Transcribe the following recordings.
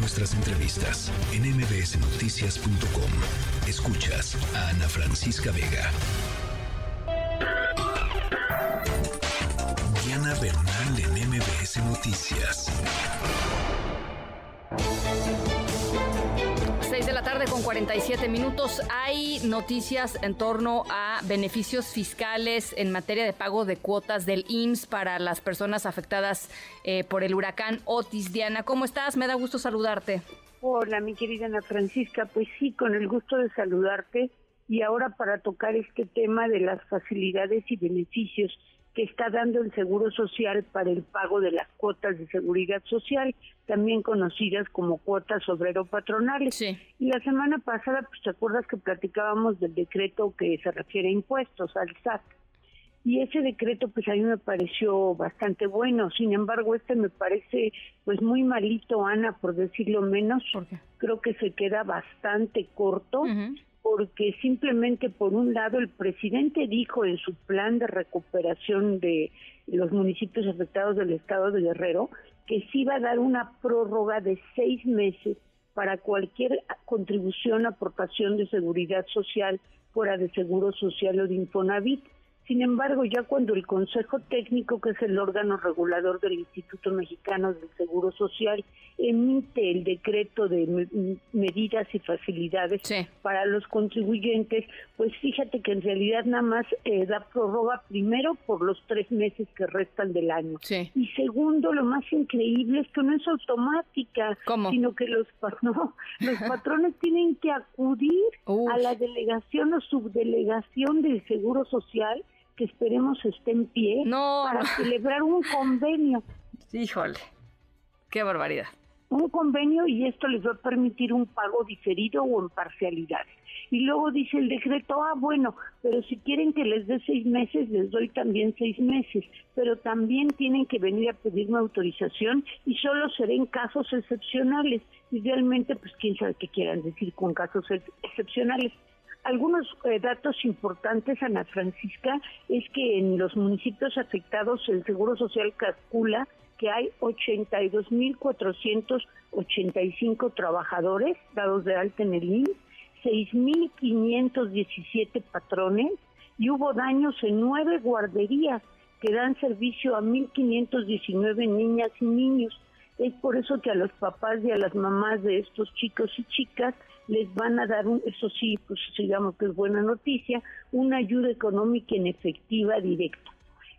nuestras entrevistas en mbsnoticias.com. Escuchas a Ana Francisca Vega. Diana Bernal en MBS Noticias. La tarde con 47 minutos. Hay noticias en torno a beneficios fiscales en materia de pago de cuotas del IMSS para las personas afectadas eh, por el huracán Otis. Diana, ¿cómo estás? Me da gusto saludarte. Hola, mi querida Ana Francisca. Pues sí, con el gusto de saludarte. Y ahora para tocar este tema de las facilidades y beneficios que está dando el Seguro Social para el pago de las cuotas de seguridad social, también conocidas como cuotas obrero-patronales. Y la semana pasada, pues te acuerdas que platicábamos del decreto que se refiere a impuestos, al SAT. Y ese decreto, pues a mí me pareció bastante bueno. Sin embargo, este me parece, pues muy malito, Ana, por decirlo menos. Creo que se queda bastante corto porque simplemente por un lado el presidente dijo en su plan de recuperación de los municipios afectados del estado de Guerrero que se iba a dar una prórroga de seis meses para cualquier contribución, aportación de seguridad social fuera de seguro social o de Infonavit. Sin embargo, ya cuando el Consejo Técnico, que es el órgano regulador del Instituto Mexicano del Seguro Social, emite el decreto de medidas y facilidades para los contribuyentes, pues fíjate que en realidad nada más eh, da prórroga primero por los tres meses que restan del año. Y segundo, lo más increíble es que no es automática, sino que los, los patrones tienen que acudir a la delegación o subdelegación del Seguro Social que esperemos esté en pie para celebrar un convenio. Híjole, qué barbaridad. Un convenio y esto les va a permitir un pago diferido o en parcialidades. Y luego dice el decreto, ah, bueno, pero si quieren que les dé seis meses, les doy también seis meses, pero también tienen que venir a pedirme autorización y solo seré en casos excepcionales. Idealmente, pues quién sabe qué quieran decir con casos excepcionales. Algunos eh, datos importantes, Ana Francisca, es que en los municipios afectados el Seguro Social calcula que hay 82.485 trabajadores dados de alta en el IMSS, 6.517 patrones y hubo daños en nueve guarderías que dan servicio a 1.519 niñas y niños. Es por eso que a los papás y a las mamás de estos chicos y chicas les van a dar, un, eso sí, pues digamos que es buena noticia, una ayuda económica en efectiva directa.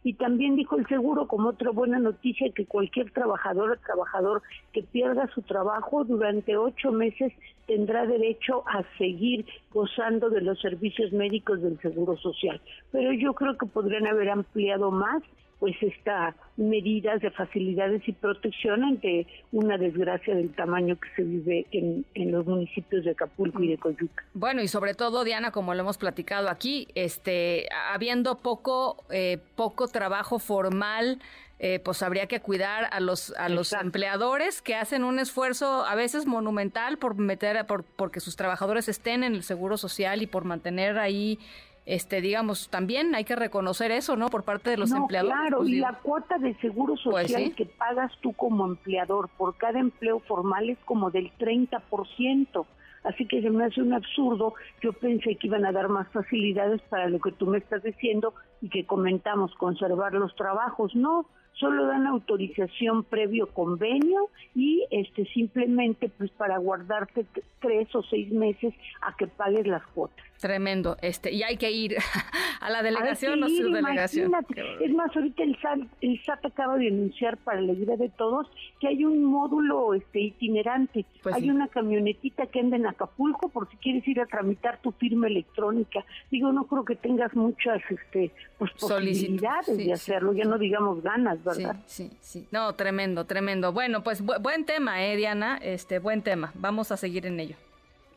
Y también dijo el seguro, como otra buena noticia, que cualquier trabajador o trabajador que pierda su trabajo durante ocho meses tendrá derecho a seguir gozando de los servicios médicos del Seguro Social. Pero yo creo que podrían haber ampliado más pues estas medidas de facilidades y protección ante una desgracia del tamaño que se vive en, los municipios de Acapulco y de Coyuca. Bueno, y sobre todo, Diana, como lo hemos platicado aquí, este, habiendo poco, eh, poco trabajo formal, eh, pues habría que cuidar a los a los empleadores que hacen un esfuerzo a veces monumental por meter por porque sus trabajadores estén en el seguro social y por mantener ahí este digamos también hay que reconocer eso no por parte de los empleadores claro pues y la cuota de seguro pues social que pagas tú como empleador por cada empleo formal es como del 30%. Así que se me hace un absurdo. Yo pensé que iban a dar más facilidades para lo que tú me estás diciendo y que comentamos, conservar los trabajos. No, solo dan autorización previo convenio y este simplemente pues para guardarte tres o seis meses a que pagues las cuotas. Tremendo, este, y hay que ir a la delegación o su delegación. Es más, ahorita el SAT, el SAT acaba de anunciar para la alegría de todos que hay un módulo este itinerante. Pues hay una camionetita que anda en Acapulco por si quieres ir a tramitar tu firma electrónica. Digo, no creo que tengas muchas este pues posibilidades de hacerlo, ya no digamos ganas, ¿verdad? Sí, sí, sí. No, tremendo, tremendo. Bueno, pues buen tema, eh, Diana, este buen tema. Vamos a seguir en ello.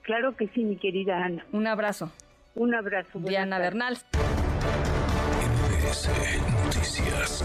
Claro que sí, mi querida Ana. Un abrazo. Un abrazo. Diana Bernal. Noticias.